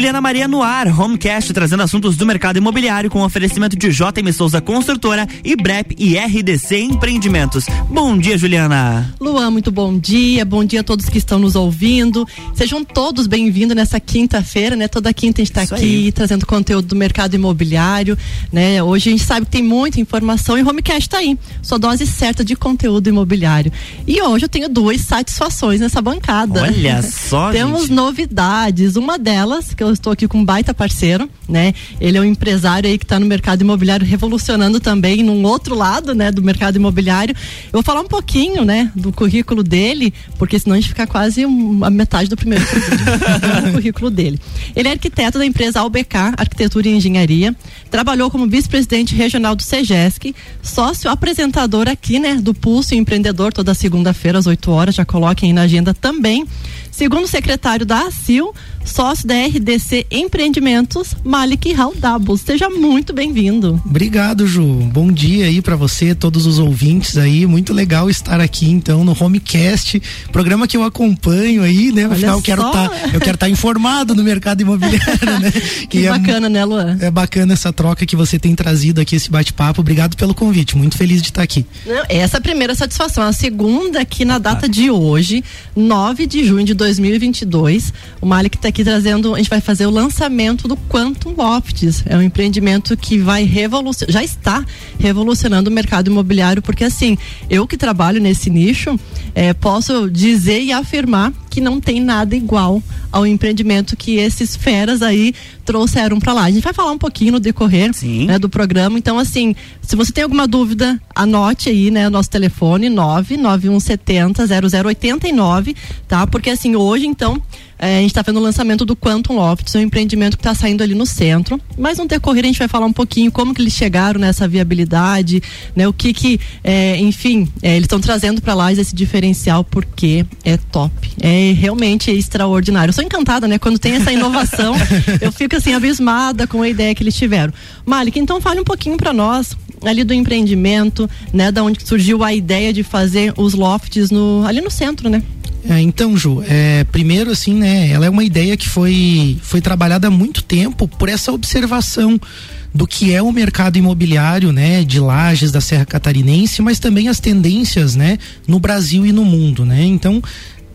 Juliana Maria no ar, Homecast trazendo assuntos do mercado imobiliário com oferecimento de JM Souza Construtora e BREP e RDC Empreendimentos. Bom dia, Juliana. Luan, muito bom dia. Bom dia a todos que estão nos ouvindo. Sejam todos bem-vindos nessa quinta-feira, né? Toda quinta a gente está aqui aí. trazendo conteúdo do mercado imobiliário, né? Hoje a gente sabe que tem muita informação e Homecast está aí. Sua dose certa de conteúdo imobiliário. E hoje eu tenho duas satisfações nessa bancada. Olha só, Temos gente. novidades. Uma delas, que eu estou aqui com um baita parceiro, né? Ele é um empresário aí que está no mercado imobiliário revolucionando também num outro lado, né, do mercado imobiliário. Eu vou falar um pouquinho, né, do currículo dele, porque senão a gente fica quase um, a metade do primeiro currículo dele. Ele é arquiteto da empresa AUBK, Arquitetura e Engenharia, trabalhou como vice-presidente regional do SEGESC, sócio apresentador aqui, né, do Pulso Empreendedor toda segunda-feira às 8 horas, já coloquem aí na agenda também. Segundo secretário da ACIL, sócio da RDC Empreendimentos, Malik Raudabos. Seja muito bem-vindo. Obrigado, Ju. Bom dia aí para você, todos os ouvintes aí. Muito legal estar aqui então no Homecast, programa que eu acompanho aí, né? Afinal, eu quero estar, tá, estar tá informado no mercado imobiliário, né? Que é bacana, né, Luan? É bacana essa troca que você tem trazido aqui esse bate-papo. Obrigado pelo convite. Muito feliz de estar aqui. Não, essa é a primeira satisfação. A segunda aqui na data de hoje, 9 de junho de 2022. O Malik está aqui trazendo, a gente vai fazer o lançamento do Quantum Lofts. É um empreendimento que vai revolucionar, já está revolucionando o mercado imobiliário, porque assim, eu que trabalho nesse nicho, é, posso dizer e afirmar que não tem nada igual ao empreendimento que esses feras aí trouxeram para lá. A gente vai falar um pouquinho no decorrer né, do programa. Então, assim, se você tem alguma dúvida, anote aí, né, nosso telefone 99170 0089, tá? Porque assim, hoje, então, é, a gente está vendo o lançamento do Quantum Lofts, um empreendimento que está saindo ali no centro. Mas no decorrer a gente vai falar um pouquinho como que eles chegaram nessa viabilidade, né? O que que, é, enfim, é, eles estão trazendo para lá esse diferencial porque é top, é realmente extraordinário. Eu sou encantada, né? Quando tem essa inovação, eu fico assim abismada com a ideia que eles tiveram. Malik, então fale um pouquinho para nós ali do empreendimento, né? Da onde surgiu a ideia de fazer os lofts no ali no centro, né? É, então, Ju, é, primeiro assim, né, ela é uma ideia que foi, foi trabalhada há muito tempo por essa observação do que é o mercado imobiliário, né, de lajes da Serra Catarinense, mas também as tendências, né, no Brasil e no mundo, né? Então,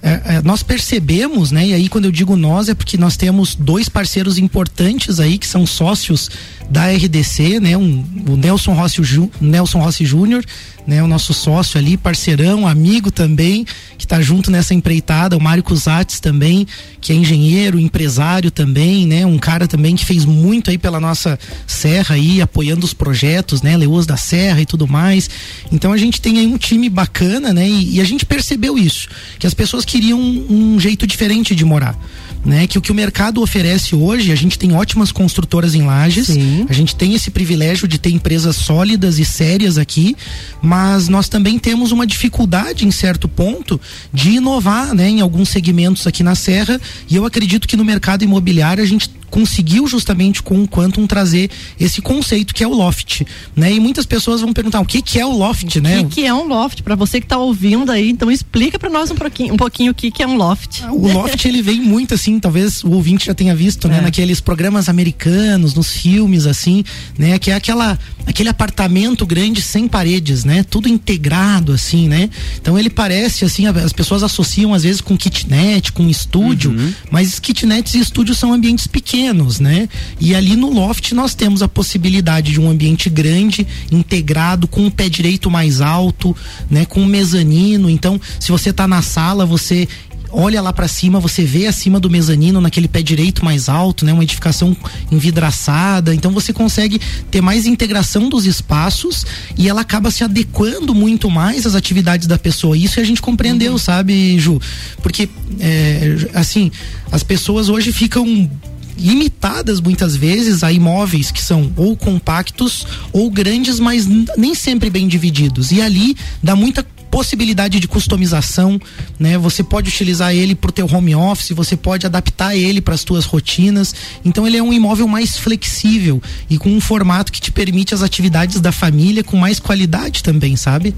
é, é, nós percebemos, né? E aí quando eu digo nós é porque nós temos dois parceiros importantes aí que são sócios da RDC, né? Um, o Nelson Rossi, Nelson Rossi Júnior né? O nosso sócio ali, parceirão, amigo também, que está junto nessa empreitada, o Mário Cusates também, que é engenheiro, empresário também, né? Um cara também que fez muito aí pela nossa serra aí, apoiando os projetos, né? Leoas da Serra e tudo mais. Então a gente tem aí um time bacana, né? E, e a gente percebeu isso, que as pessoas queriam um, um jeito diferente de morar né? Que o que o mercado oferece hoje, a gente tem ótimas construtoras em lajes, Sim. a gente tem esse privilégio de ter empresas sólidas e sérias aqui, mas nós também temos uma dificuldade em certo ponto de inovar, né? Em alguns segmentos aqui na Serra, e eu acredito que no mercado imobiliário a gente conseguiu justamente com o Quantum trazer esse conceito que é o loft, né? E muitas pessoas vão perguntar o que que é o loft, né? O que, é um loft? Para você que está ouvindo aí, então explica para nós um pouquinho, um pouquinho o que que é um loft. O loft ele vem muito assim, talvez o ouvinte já tenha visto, né? É. Naqueles programas americanos, nos filmes assim, né? Que é aquela aquele apartamento grande sem paredes, né? Tudo integrado assim, né? Então ele parece assim, as pessoas associam às vezes com kitnet, com estúdio, uhum. mas kitnets e estúdios são ambientes pequenos, né? E ali no loft nós temos a possibilidade de um ambiente grande, integrado, com o pé direito mais alto, né? Com um mezanino. Então, se você está na sala, você olha lá para cima, você vê acima do mezanino, naquele pé direito mais alto, né? Uma edificação envidraçada. Então você consegue ter mais integração dos espaços e ela acaba se adequando muito mais às atividades da pessoa. Isso a gente compreendeu, uhum. sabe, Ju? Porque, é, assim, as pessoas hoje ficam limitadas muitas vezes a imóveis que são ou compactos ou grandes, mas nem sempre bem divididos. E ali dá muita possibilidade de customização, né? Você pode utilizar ele para o teu home office, você pode adaptar ele para as tuas rotinas. Então ele é um imóvel mais flexível e com um formato que te permite as atividades da família com mais qualidade também, sabe?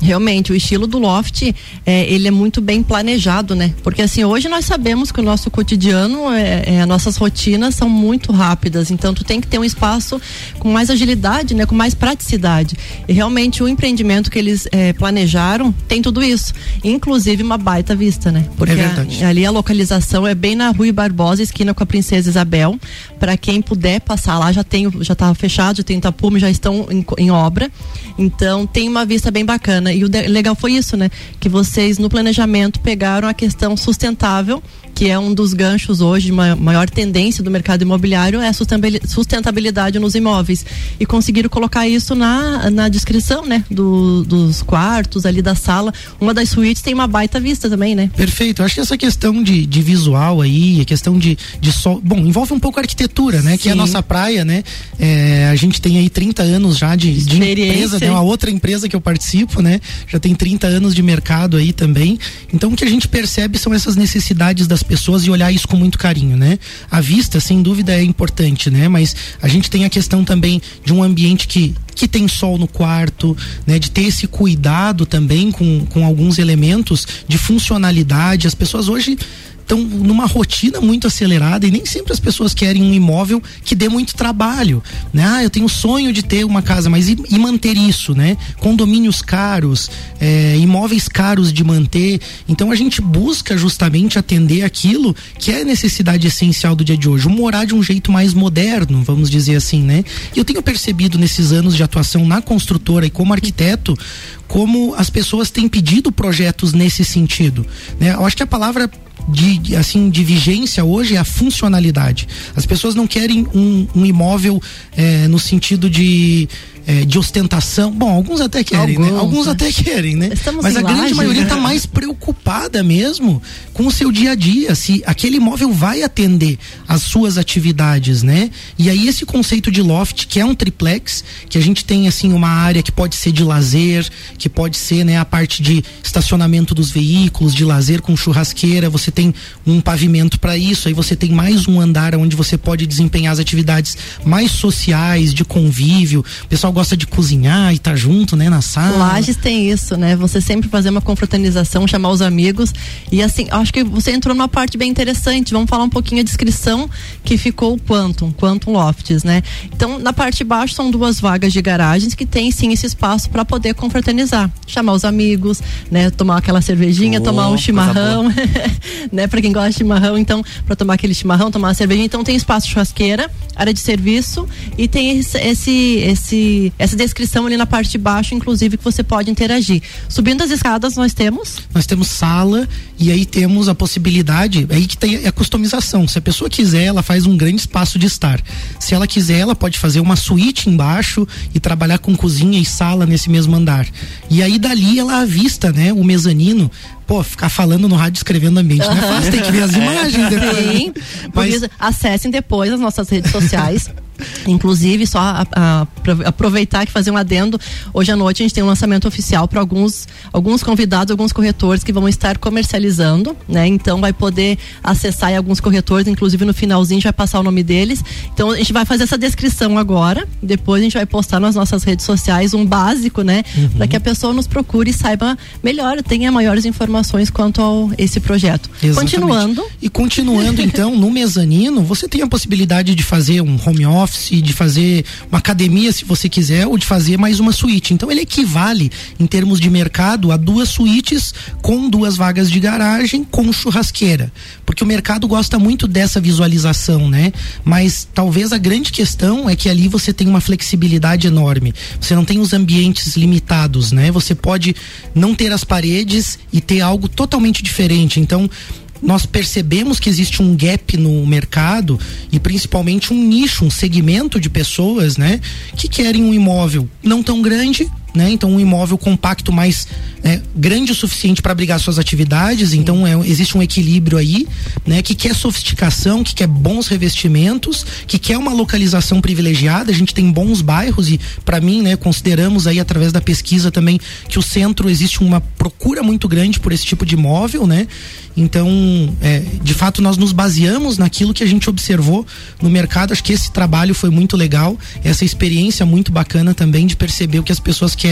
Realmente, o estilo do loft, é, ele é muito bem planejado, né? Porque assim, hoje nós sabemos que o nosso cotidiano, é, é, nossas rotinas são muito rápidas, então tu tem que ter um espaço com mais agilidade, né? Com mais praticidade. E realmente o empreendimento que eles é, planejaram tem tudo isso, inclusive uma baita vista, né? Porque é a, ali a localização é bem na Rui Barbosa, esquina com a Princesa Isabel. Para quem puder passar lá, já tem, já tá fechado, já tem tapume, já estão em, em obra. Então tem uma vista bem bacana. E o de, legal foi isso, né? Que vocês no planejamento pegaram a questão sustentável que é um dos ganchos hoje, uma maior tendência do mercado imobiliário é a sustentabilidade nos imóveis. E conseguiram colocar isso na, na descrição, né? Do, dos quartos, ali da sala. Uma das suítes tem uma baita vista também, né? Perfeito. Acho que essa questão de, de visual aí, a questão de, de sol. Bom, envolve um pouco a arquitetura, né? Sim. Que é a nossa praia, né? É, a gente tem aí 30 anos já de, de empresa, né? Uma outra empresa que eu participo, né? Já tem 30 anos de mercado aí também. Então o que a gente percebe são essas necessidades das pessoas e olhar isso com muito carinho, né? A vista, sem dúvida, é importante, né? Mas a gente tem a questão também de um ambiente que que tem sol no quarto, né? De ter esse cuidado também com, com alguns elementos de funcionalidade. As pessoas hoje estão numa rotina muito acelerada e nem sempre as pessoas querem um imóvel que dê muito trabalho, né? Ah, eu tenho sonho de ter uma casa, mas e, e manter isso, né? Condomínios caros, é, imóveis caros de manter. Então a gente busca justamente atender aquilo que é necessidade essencial do dia de hoje, morar de um jeito mais moderno, vamos dizer assim, né? E eu tenho percebido nesses anos de atuação na construtora e como arquiteto como as pessoas têm pedido projetos nesse sentido, né? Eu acho que a palavra de assim de vigência hoje é a funcionalidade. As pessoas não querem um, um imóvel é, no sentido de é, de ostentação. Bom, alguns até querem, alguns, né? Alguns né? até querem, né? Estamos Mas a grande laje, maioria está né? mais preocupada mesmo com o seu dia a dia, se aquele imóvel vai atender as suas atividades, né? E aí esse conceito de loft, que é um triplex, que a gente tem assim uma área que pode ser de lazer, que pode ser, né, a parte de estacionamento dos veículos, de lazer com churrasqueira, você tem um pavimento para isso, aí você tem mais um andar onde você pode desempenhar as atividades mais sociais, de convívio. O pessoal gosta de cozinhar e tá junto, né, na sala. Lages tem isso, né? Você sempre fazer uma confraternização, chamar os amigos. E assim, acho que você entrou numa parte bem interessante. Vamos falar um pouquinho a descrição que ficou o Quantum, Quantum Lofts, né? Então, na parte de baixo são duas vagas de garagens que tem sim esse espaço para poder confraternizar, chamar os amigos, né? Tomar aquela cervejinha, oh, tomar um chimarrão, né? Para quem gosta de chimarrão, então, para tomar aquele chimarrão, tomar uma cervejinha. Então, tem espaço churrasqueira, área de serviço e tem esse, esse, esse essa descrição ali na parte de baixo, inclusive, que você pode interagir. Subindo as escadas, nós temos? Nós temos sala e aí temos a possibilidade, aí que tem a customização. Se a pessoa quiser, ela faz um grande espaço de estar. Se ela quiser, ela pode fazer uma suíte embaixo e trabalhar com cozinha e sala nesse mesmo andar. E aí dali ela avista, né, o mezanino pô, ficar falando no rádio escrevendo ambiente uhum. não é fácil, tem que ver as imagens depois. Sim, Mas... acessem depois as nossas redes sociais. Inclusive, só a, a, aproveitar que fazer um adendo. Hoje à noite a gente tem um lançamento oficial para alguns, alguns convidados, alguns corretores que vão estar comercializando, né? Então vai poder acessar alguns corretores, inclusive no finalzinho a gente vai passar o nome deles. Então a gente vai fazer essa descrição agora, depois a gente vai postar nas nossas redes sociais um básico, né? Uhum. Para que a pessoa nos procure e saiba melhor, tenha maiores informações quanto ao esse projeto. Exatamente. Continuando. E continuando então, no mezanino, você tem a possibilidade de fazer um home office office, de fazer uma academia se você quiser, ou de fazer mais uma suíte. Então ele equivale em termos de mercado a duas suítes com duas vagas de garagem com churrasqueira. Porque o mercado gosta muito dessa visualização, né? Mas talvez a grande questão é que ali você tem uma flexibilidade enorme. Você não tem os ambientes limitados, né? Você pode não ter as paredes e ter algo totalmente diferente. Então, nós percebemos que existe um gap no mercado e principalmente um nicho, um segmento de pessoas, né, que querem um imóvel não tão grande, né? Então um imóvel compacto mais é, grande o suficiente para abrigar suas atividades, então é, existe um equilíbrio aí, né? Que quer sofisticação, que quer bons revestimentos, que quer uma localização privilegiada. A gente tem bons bairros e para mim, né? Consideramos aí através da pesquisa também que o centro existe uma procura muito grande por esse tipo de imóvel, né? Então, é, de fato, nós nos baseamos naquilo que a gente observou no mercado. Acho que esse trabalho foi muito legal, essa experiência muito bacana também de perceber o que as pessoas querem.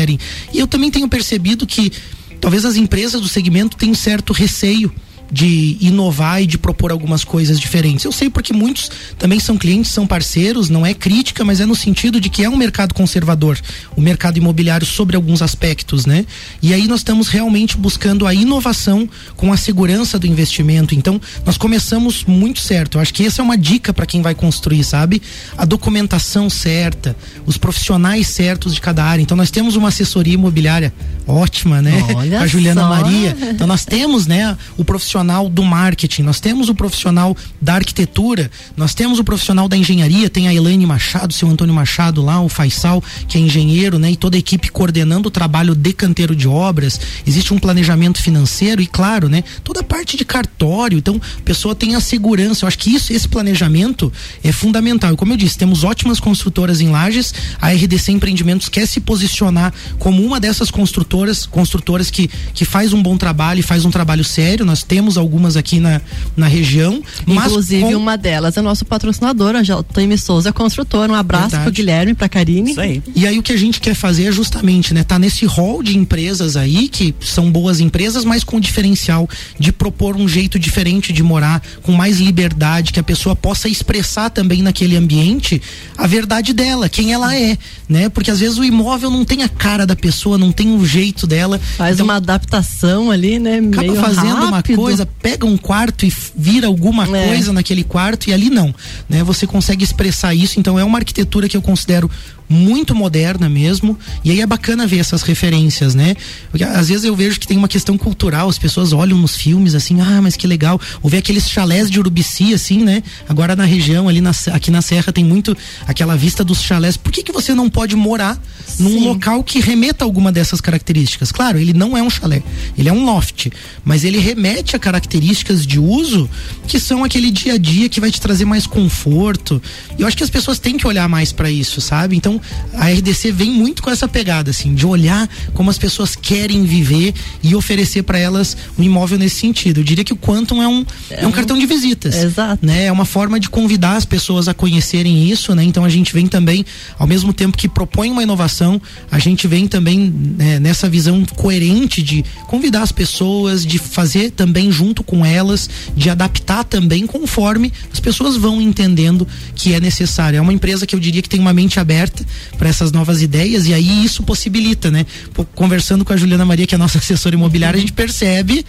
E eu também tenho percebido que talvez as empresas do segmento tenham certo receio de inovar e de propor algumas coisas diferentes. Eu sei porque muitos também são clientes, são parceiros, não é crítica, mas é no sentido de que é um mercado conservador, o mercado imobiliário sobre alguns aspectos, né? E aí nós estamos realmente buscando a inovação com a segurança do investimento. Então, nós começamos muito certo. Eu acho que essa é uma dica para quem vai construir, sabe? A documentação certa, os profissionais certos de cada área. Então, nós temos uma assessoria imobiliária ótima, né? Olha a Juliana só. Maria. Então, nós temos, né, o profissional do marketing, nós temos o profissional da arquitetura, nós temos o profissional da engenharia, tem a Elaine Machado, seu Antônio Machado lá, o Faisal, que é engenheiro, né, e toda a equipe coordenando o trabalho de canteiro de obras. Existe um planejamento financeiro e claro, né, toda a parte de cartório. Então, a pessoa tem a segurança. Eu acho que isso, esse planejamento é fundamental. E como eu disse, temos ótimas construtoras em Lages. A RDC Empreendimentos quer se posicionar como uma dessas construtoras, construtoras que que faz um bom trabalho e faz um trabalho sério. Nós temos algumas aqui na, na região. Mas Inclusive, com- uma delas é nosso patrocinador, a Jaime Souza Construtora. Um abraço Verdade. pro Guilherme, pra Karine. Isso aí. E aí o que a gente quer fazer é justamente, né, tá nesse rol de empresas aí que são boas empresas, mas com diferencial de propor um jeito diferente de morar, com mais liberdade, que a pessoa possa expressar também naquele ambiente a verdade dela, quem ela é, né? Porque às vezes o imóvel não tem a cara da pessoa, não tem o jeito dela. Faz Então, uma adaptação ali, né? acaba meio fazendo uma rápido. Coisa, pega um quarto e vira alguma É. coisa naquele quarto e ali não, né? Você consegue expressar isso, então é uma arquitetura que eu considero muito moderna mesmo, e aí é bacana ver essas referências, né? Porque às vezes eu vejo que tem uma questão cultural, as pessoas olham nos filmes assim, ah, mas que legal, ou ver aqueles chalés de Urubici assim, né? Agora na região ali na, aqui na serra tem muito aquela vista dos chalés. Por que que você não pode morar num Sim. local que remeta alguma dessas características? Claro, ele não é um chalé, ele é um loft, mas ele remete a características de uso que são aquele dia a dia que vai te trazer mais conforto. E eu acho que as pessoas têm que olhar mais para isso, sabe? Então a RDC vem muito com essa pegada assim, de olhar como as pessoas querem viver e oferecer para elas um imóvel nesse sentido. Eu diria que o Quantum é um é um cartão de visitas Exato. né? É uma forma de convidar as pessoas a conhecerem isso, né? Então a gente vem também, ao mesmo tempo que propõe uma inovação, a gente vem também né, nessa visão coerente de convidar as pessoas, de fazer também junto com elas, de adaptar também conforme as pessoas vão entendendo que é necessário. É uma empresa que eu diria que tem uma mente aberta para essas novas ideias e aí isso possibilita, né? Conversando com a Juliana Maria, que é a nossa assessora imobiliária, a gente percebe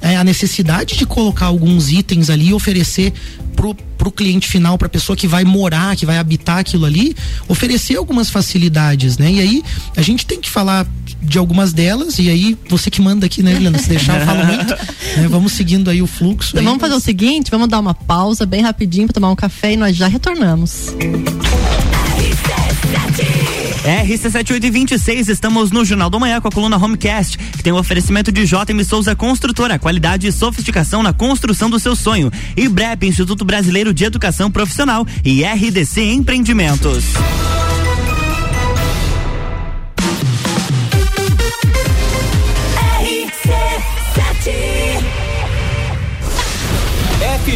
é, a necessidade de colocar alguns itens ali e oferecer pro, pro cliente final, pra pessoa que vai morar, que vai habitar aquilo ali, oferecer algumas facilidades, né? E aí a gente tem que falar de algumas delas e aí você que manda aqui, né, Juliana? Se deixar eu falo muito, né? Vamos seguindo aí o fluxo. Então aí, vamos fazer o mas- seguinte, vamos dar uma pausa bem rapidinho para tomar um café e nós já retornamos. RC7826, estamos no Jornal do Manhã com a coluna Homecast, que tem o oferecimento de JM Souza Construtora, qualidade e sofisticação na construção do seu sonho. E BREP, Instituto Brasileiro de Educação Profissional e RDC Empreendimentos.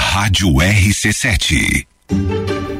Rádio RC7.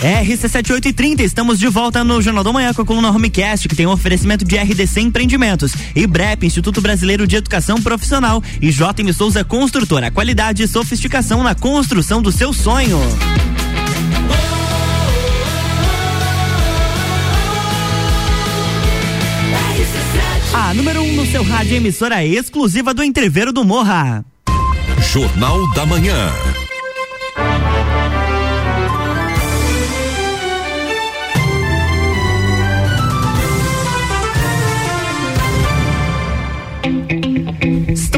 RC7830, estamos de volta no Jornal da Manhã com a coluna Homecast, que tem um oferecimento de RDC Empreendimentos, e BREP, Instituto Brasileiro de Educação Profissional, e JM Souza Construtora, qualidade e sofisticação na construção do seu sonho. A número 1 um no seu rádio emissora exclusiva do Entreveiro do Morra. Jornal da Manhã.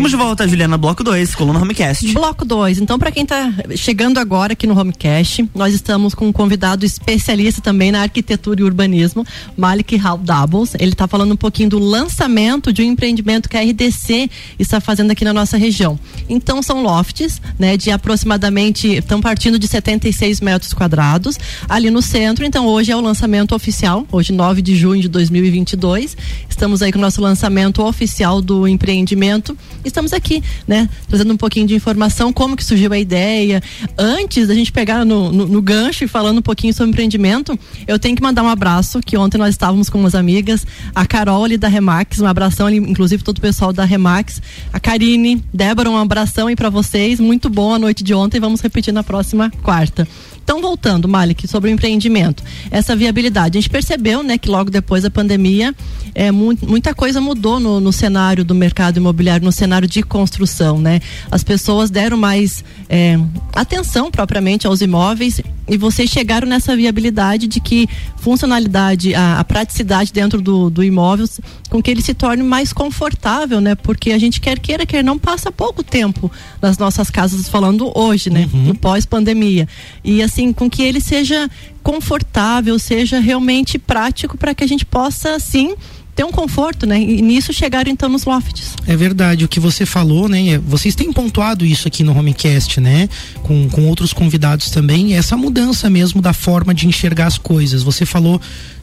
Estamos de volta, Juliana, bloco 2, coluna Homecast. Bloco 2. Então, para quem está chegando agora aqui no Homecast, nós estamos com um convidado especialista também na arquitetura e urbanismo, Malik Hal Doubles. Ele está falando um pouquinho do lançamento de um empreendimento que a RDC está fazendo aqui na nossa região. Então, são lofts, né, de aproximadamente, estão partindo de 76 metros quadrados, ali no centro. Então, hoje é o lançamento oficial, hoje 9 de junho de 2022. Estamos aí com o nosso lançamento oficial do empreendimento estamos aqui, né? Trazendo um pouquinho de informação, como que surgiu a ideia. Antes da gente pegar no, no, no, gancho e falando um pouquinho sobre empreendimento, eu tenho que mandar um abraço, que ontem nós estávamos com umas amigas, a Carol ali da Remax, um abração ali, inclusive todo o pessoal da Remax, a Karine, Débora, um abração aí para vocês, muito bom a noite de ontem, vamos repetir na próxima quarta. Então, voltando, Malik, sobre o empreendimento, essa viabilidade. A gente percebeu, né, que logo depois da pandemia, é, mu muita coisa mudou no, no, cenário do mercado imobiliário, no cenário de construção, né? As pessoas deram mais é, atenção propriamente aos imóveis e vocês chegaram nessa viabilidade de que funcionalidade, a, a praticidade dentro do, do imóvel, com que ele se torne mais confortável, né? Porque a gente quer queira, quer não, passa pouco tempo nas nossas casas, falando hoje, né? Uhum. No pós-pandemia. E assim, assim, com que ele seja confortável, seja realmente prático para que a gente possa, sim, ter um conforto, né? E nisso chegaram então nos lofts. É verdade, o que você falou, né? Vocês têm pontuado isso aqui no Homecast, né? Com, com outros convidados também, essa mudança mesmo da forma de enxergar as coisas. Você falou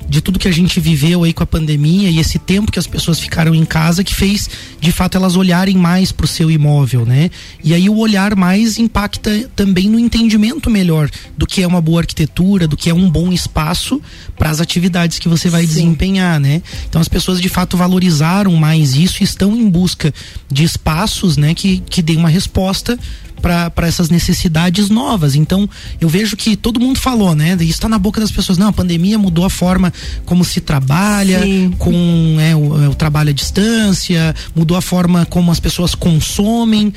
de tudo que a gente viveu aí com a pandemia e esse tempo que as pessoas ficaram em casa que fez de fato elas olharem mais para o seu imóvel, né? E aí o olhar mais impacta também no entendimento melhor do que é uma boa arquitetura, do que é um bom espaço para as atividades que você vai Sim. desempenhar, né? Então as pessoas de fato valorizaram mais isso e estão em busca de espaços, né, que que deem uma resposta para essas necessidades novas. Então, eu vejo que todo mundo falou, né? Isso está na boca das pessoas. Não, a pandemia mudou a forma como se trabalha, Sim. com é, o, o, trabalho à distância, mudou a forma como as pessoas consomem.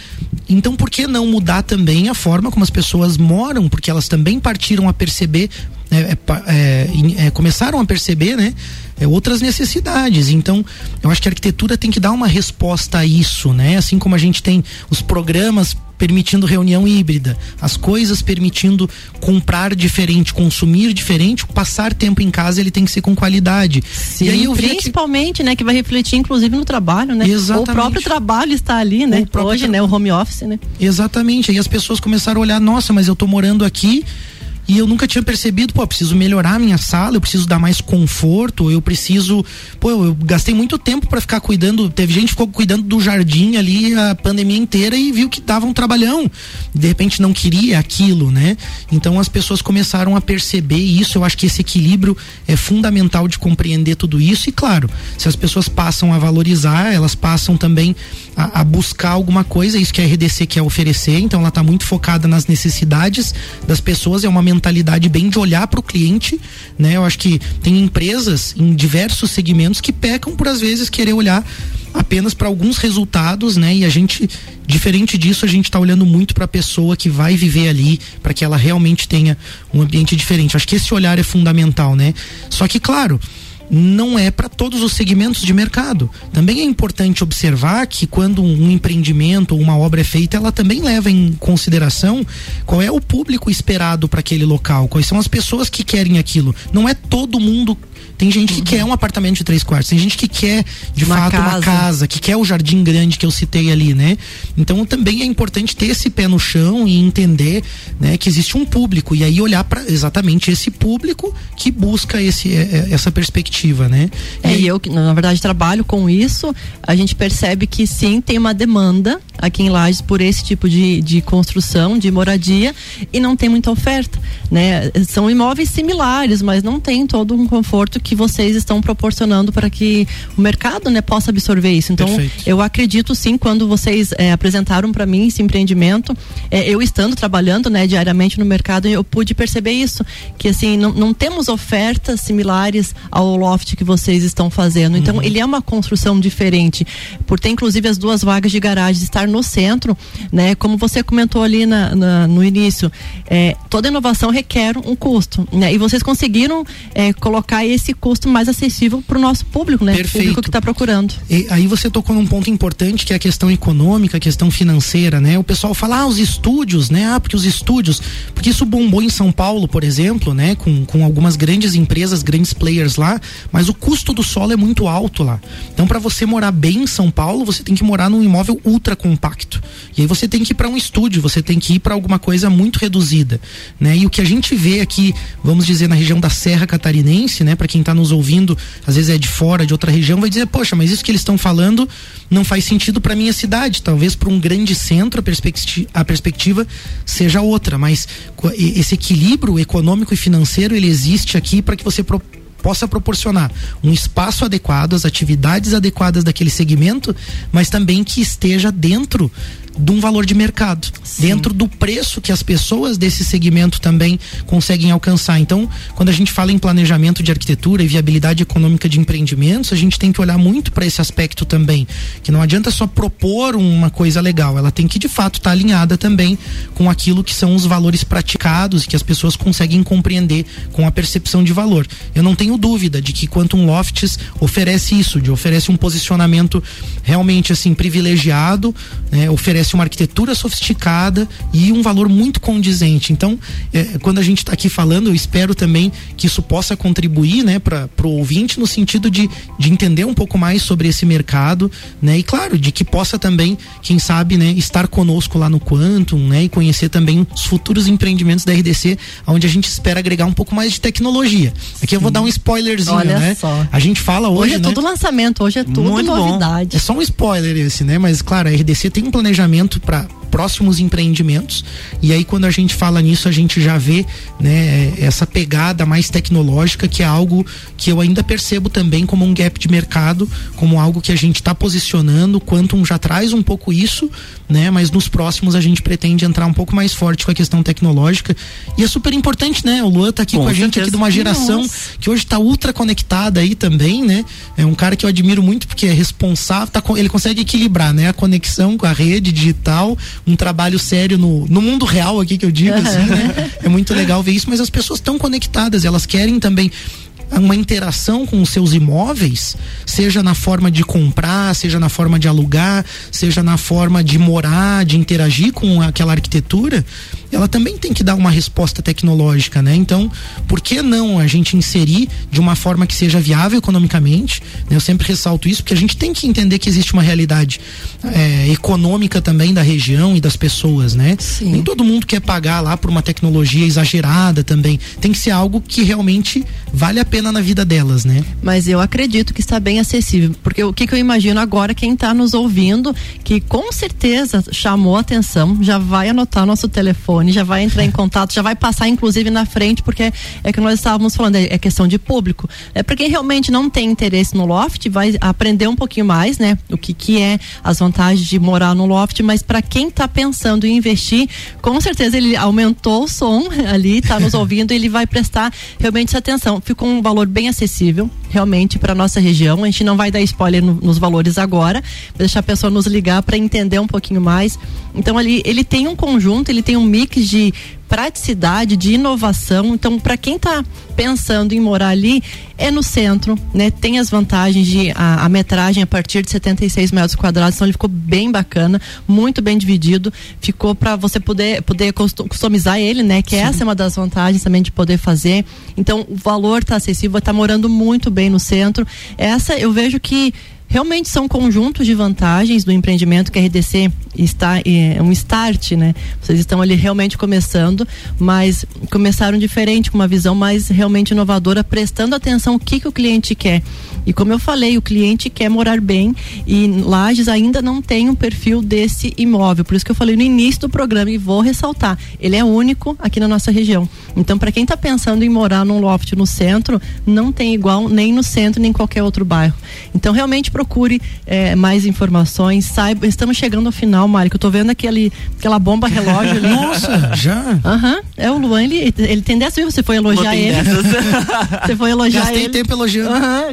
Então, por que não mudar também a forma como as pessoas moram? Porque elas também partiram a perceber, é, é, é, é começaram a perceber, né? É, outras necessidades. Então, eu acho que a arquitetura tem que dar uma resposta a isso, né? Assim como a gente tem os programas permitindo reunião híbrida, as coisas permitindo comprar diferente, consumir diferente, passar tempo em casa ele tem que ser com qualidade. Sim, e aí eu principalmente, que... né, que vai refletir inclusive no trabalho, né? Exatamente. O próprio trabalho está ali, né? Hoje, tra... né, o home office, né? Exatamente. Aí as pessoas começaram a olhar, nossa, mas eu tô morando aqui e eu nunca tinha percebido, pô, eu preciso melhorar a minha sala, eu preciso dar mais conforto, eu preciso, pô, eu, gastei muito tempo para ficar cuidando, teve gente que ficou cuidando do jardim ali a pandemia inteira e viu que dava um trabalhão. De repente não queria aquilo, né? Então as pessoas começaram a perceber isso, eu acho que esse equilíbrio é fundamental de compreender tudo isso e claro, se as pessoas passam a valorizar, elas passam também a, a buscar alguma coisa, isso que a RDC quer oferecer, então ela está muito focada nas necessidades das pessoas, é uma mentalidade bem de olhar para o cliente, né? Eu acho que tem empresas em diversos segmentos que pecam por às vezes querer olhar apenas para alguns resultados, né? E a gente, diferente disso, a gente está olhando muito para a pessoa que vai viver ali, para que ela realmente tenha um ambiente diferente. Acho que esse olhar é fundamental, né? Só que, claro, não é para todos os segmentos de mercado. Também é importante observar que quando um empreendimento ou uma obra é feita, ela também leva em consideração qual é o público esperado para aquele local, quais são as pessoas que querem aquilo. Não é todo mundo tem gente que uhum. quer um apartamento de três quartos, tem gente que quer, de uma fato, casa. uma casa, que quer o jardim grande que eu citei ali, né? Então também é importante ter esse pé no chão e entender, né, que existe um público e aí olhar para exatamente esse público que busca esse, é, é, essa perspectiva, né? É, e eu, na verdade, trabalho com isso, a gente percebe que sim, tem uma demanda aqui em Lages por esse tipo de, de construção, de moradia, e não tem muita oferta, né? São imóveis similares, mas não tem todo um conforto que vocês estão proporcionando para que o mercado né, possa absorver isso. Então, Perfeito. eu acredito sim, quando vocês é, apresentaram para mim esse empreendimento, é, eu estando trabalhando né, diariamente no mercado, eu pude perceber isso, que assim, não, não temos ofertas similares ao loft que vocês estão fazendo. Então, uhum. ele é uma construção diferente, por ter inclusive as duas vagas de garagem, estar no centro, né, como você comentou ali na, na no início, é, toda inovação requer um custo, né, e vocês conseguiram é, colocar esse custo mais acessível para o nosso público, né? Perfeito. Público que está procurando. E aí você tocou num ponto importante que é a questão econômica, a questão financeira, né? O pessoal fala, ah, os estúdios, né? Ah, porque os estúdios, porque isso bombou em São Paulo, por exemplo, né? Com, com algumas grandes empresas, grandes players lá, mas o custo do solo é muito alto lá. Então, para você morar bem em São Paulo, você tem que morar num imóvel ultra compacto. E aí você tem que ir para um estúdio, você tem que ir para alguma coisa muito reduzida, né? E o que a gente vê aqui, vamos dizer, na região da Serra Catarinense, né? Para quem está nos ouvindo, às vezes é de fora, de outra região, vai dizer, poxa, mas isso que eles estão falando não faz sentido para minha cidade. Talvez para um grande centro a perspectiva, a perspectiva seja outra, mas esse equilíbrio econômico e financeiro ele existe aqui para que você possa proporcionar um espaço adequado, as atividades adequadas daquele segmento, mas também que esteja dentro de um valor de mercado, Sim. dentro do preço que as pessoas desse segmento também conseguem alcançar. Então, quando a gente fala em planejamento de arquitetura e viabilidade econômica de empreendimentos, a gente tem que olhar muito para esse aspecto também, que não adianta só propor uma coisa legal, ela tem que de fato estar tá alinhada também com aquilo que são os valores praticados e que as pessoas conseguem compreender com a percepção de valor. Eu não tenho dúvida de que Quantum Lofts oferece isso, de oferece um posicionamento realmente assim privilegiado, né, oferece oferece uma arquitetura sofisticada e um valor muito condizente. Então, é, quando a gente está aqui falando, eu espero também que isso possa contribuir, né, para o ouvinte no sentido de, de entender um pouco mais sobre esse mercado, né, e claro, de que possa também, quem sabe, né, estar conosco lá no Quantum, né, e conhecer também os futuros empreendimentos da RDC, onde a gente espera agregar um pouco mais de tecnologia. Aqui eu vou dar um spoilerzinho, Olha né? Só. A gente fala hoje, hoje é né? tudo lançamento, hoje é tudo muito novidade. Bom. É só um spoiler esse, né? Mas claro, a RDC tem um planejamento planejamento para próximos empreendimentos. E aí, quando a gente fala nisso, a gente já vê né, essa pegada mais tecnológica, que é algo que eu ainda percebo também como um gap de mercado, como algo que a gente está posicionando. O Quantum já traz um pouco isso, né? Mas nos próximos a gente pretende entrar um pouco mais forte com a questão tecnológica. E é super importante, né? O Luan tá aqui com, com a gente aqui de uma geração Nossa. que hoje está ultra conectada aí também, né? É um cara que eu admiro muito porque é responsável, tá, ele consegue equilibrar, né? A conexão com a rede digital, um trabalho sério no, no mundo real aqui que eu digo, assim, né? É muito legal ver isso, mas as pessoas estão conectadas, elas querem também uma interação com os seus imóveis, seja na forma de comprar, seja na forma de alugar, seja na forma de morar, de interagir com aquela arquitetura, ela também tem que dar uma resposta tecnológica, né? Então, por que não a gente inserir de uma forma que seja viável economicamente? Né? Eu sempre ressalto isso, porque a gente tem que entender que existe uma realidade é, econômica também da região e das pessoas, né? Sim. Nem todo mundo quer pagar lá por uma tecnologia exagerada também. Tem que ser algo que realmente vale a pena na vida delas, né? Mas eu acredito que está bem acessível, porque o que, que eu imagino agora, quem está nos ouvindo, que com certeza chamou atenção, já vai anotar nosso telefone, já vai entrar em contato, já vai passar inclusive na frente, porque é que nós estávamos falando, é, é questão de público. É para quem realmente não tem interesse no loft, vai aprender um pouquinho mais, né? O que que é as vantagens de morar no loft, mas para quem está pensando em investir, com certeza ele aumentou o som ali, está nos ouvindo, ele vai prestar realmente atenção. Ficou um valor bem acessível, realmente para nossa região. A gente não vai dar spoiler no, nos valores agora, deixar a pessoa nos ligar para entender um pouquinho mais. Então ali ele tem um conjunto, ele tem um mix de praticidade, de inovação. Então, para quem está pensando em morar ali, é no centro, né? Tem as vantagens de a, a, metragem a partir de 76 metros quadrados, então ele ficou bem bacana, muito bem dividido. Ficou para você poder poder customizar ele, né? Que Sim. essa é uma das vantagens também de poder fazer. Então, o valor está acessível, está morando muito bem no centro. Essa eu vejo que realmente são conjuntos de vantagens do empreendimento que a RDC está é um start, né? Vocês estão ali realmente começando, mas começaram diferente, com uma visão mais realmente inovadora, prestando atenção o que, que o cliente quer. E como eu falei, o cliente quer morar bem e Lages ainda não tem um perfil desse imóvel. Por isso que eu falei no início do programa e vou ressaltar, ele é único aqui na nossa região. Então, para quem está pensando em morar num loft no centro, não tem igual nem no centro nem em qualquer outro bairro. Então, realmente procure é, mais informações. Saiba, estamos chegando ao final, Mário. Eu tô vendo aquele, aquela bomba relógio ali. Nossa, já? Aham. Uhum, é o Luan, ele, ele tem dessa, você foi elogiar ele. você foi elogiar Gastei ele. tempo elogiando. Uhum.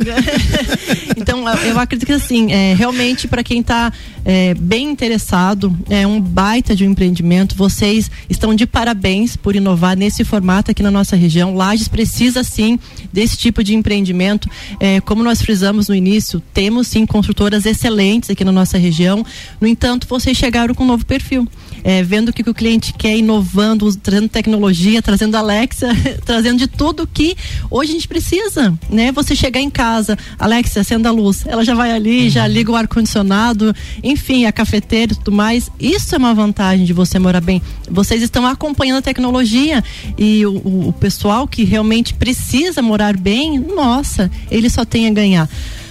então, eu acredito que assim, é, realmente para quem está é, bem interessado, é um baita de um empreendimento. Vocês estão de parabéns por inovar nesse formato aqui na nossa região. Lages precisa sim desse tipo de empreendimento. É, como nós frisamos no início, temos sim construtoras excelentes aqui na nossa região. No entanto, vocês chegaram com um novo perfil. É, vendo o que, que, o cliente quer, inovando, trazendo tecnologia, trazendo Alexa, trazendo de tudo que hoje a gente precisa, né? Você chegar em casa, Alexa, acenda a luz, ela já vai ali, uhum. já liga o ar-condicionado, enfim, a cafeteira e tudo mais. Isso é uma vantagem de você morar bem. Vocês estão acompanhando a tecnologia e o, o pessoal que realmente precisa morar bem, nossa, ele só tem a ganhar.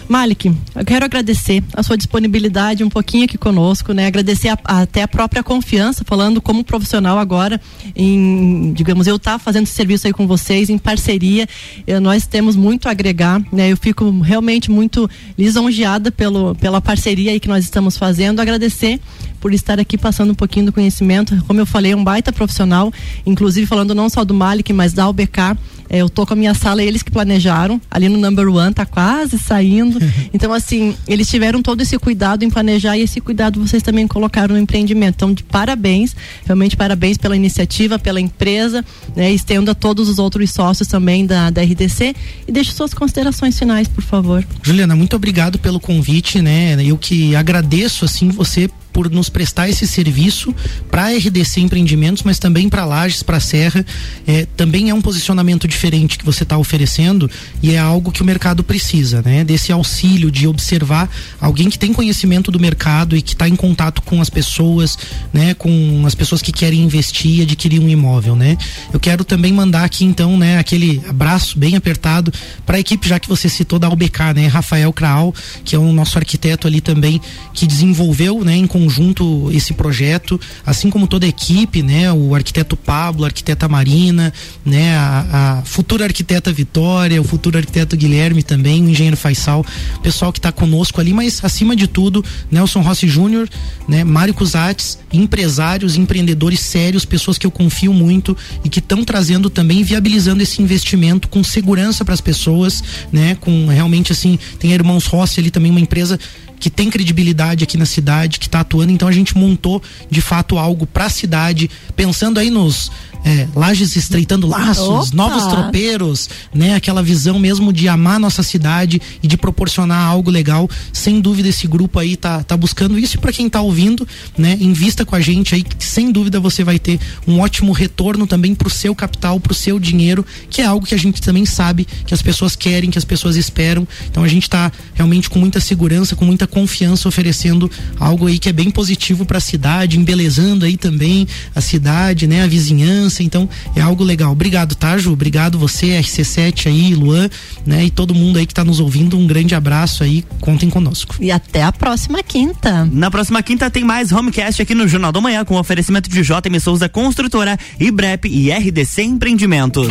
Malik, eu quero agradecer a sua disponibilidade um pouquinho aqui conosco, né? Agradecer a, a, até a própria confiança, falando como profissional agora, em, digamos, eu estar tá fazendo esse serviço aí com vocês, em parceria. Eu, nós temos muito a agregar, né? Eu fico realmente muito lisonjeada pelo, pela parceria aí que nós estamos fazendo. Agradecer por estar aqui passando um pouquinho do conhecimento. Como eu falei, é um baita profissional, inclusive falando não só do Malik, mas da UBK. É, eu tô com a minha sala, eles que planejaram, ali no number one, tá quase saindo. Então, assim, eles tiveram todo esse cuidado em planejar e esse cuidado vocês também colocaram no empreendimento. Então, de parabéns, realmente parabéns pela iniciativa, pela empresa, né? Estenda a todos os outros sócios também da, da RDC e deixe suas considerações finais, por favor. Juliana, muito obrigado pelo convite, né? Eu que agradeço, assim, você por nos prestar esse serviço para RDC Empreendimentos, mas também para Lages, para Serra. É, também é um posicionamento diferente que você está oferecendo e é algo que o mercado precisa, né? Desse auxílio de observar alguém que tem conhecimento do mercado e que está em contato com as pessoas, né? Com as pessoas que querem investir, adquirir um imóvel, né? Eu quero também mandar aqui então, né? Aquele abraço bem apertado para a equipe, já que você citou da UBK, né? Rafael Kraal, que é o nosso arquiteto ali também que desenvolveu, né? Em conjunto esse projeto, assim como toda a equipe, né? O arquiteto Pablo, a arquiteta Marina, né? A, a futura arquiteta Vitória, o futuro arquiteto Guilherme também, o engenheiro Faisal, pessoal que está conosco ali, mas acima de tudo, Nelson Rossi Júnior, né? Mário Cusates, empresários, empreendedores sérios, pessoas que eu confio muito e que estão trazendo também, viabilizando esse investimento com segurança para as pessoas, né? Com realmente assim, tem Irmãos Rossi ali também, uma empresa que tem credibilidade aqui na cidade, que está atuando. Então a gente montou de fato algo para a cidade, pensando aí nos é, lajes estreitando laços, Opa! novos tropeiros, né? Aquela visão mesmo de amar nossa cidade e de proporcionar algo legal. Sem dúvida esse grupo aí tá, tá buscando isso e para quem tá ouvindo, né? Invista com a gente aí, que sem dúvida você vai ter um ótimo retorno também pro seu capital, pro seu dinheiro, que é algo que a gente também sabe que as pessoas querem, que as pessoas esperam. Então a gente tá realmente com muita segurança, com muita confiança oferecendo algo aí que é bem positivo para a cidade, embelezando aí também a cidade, né, a vizinhança. Então é algo legal. Obrigado, tá, Ju? Obrigado você, RC7 aí, Luan, né, e todo mundo aí que tá nos ouvindo. Um grande abraço aí. Contem conosco. E até a próxima quinta. Na próxima quinta tem mais Homecast aqui no Jornal da Manhã com oferecimento de JM Souza Construtora, IBREP e RDC Empreendimentos.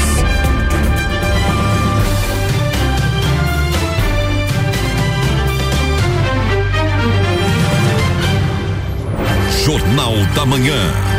Jornal da Manhã.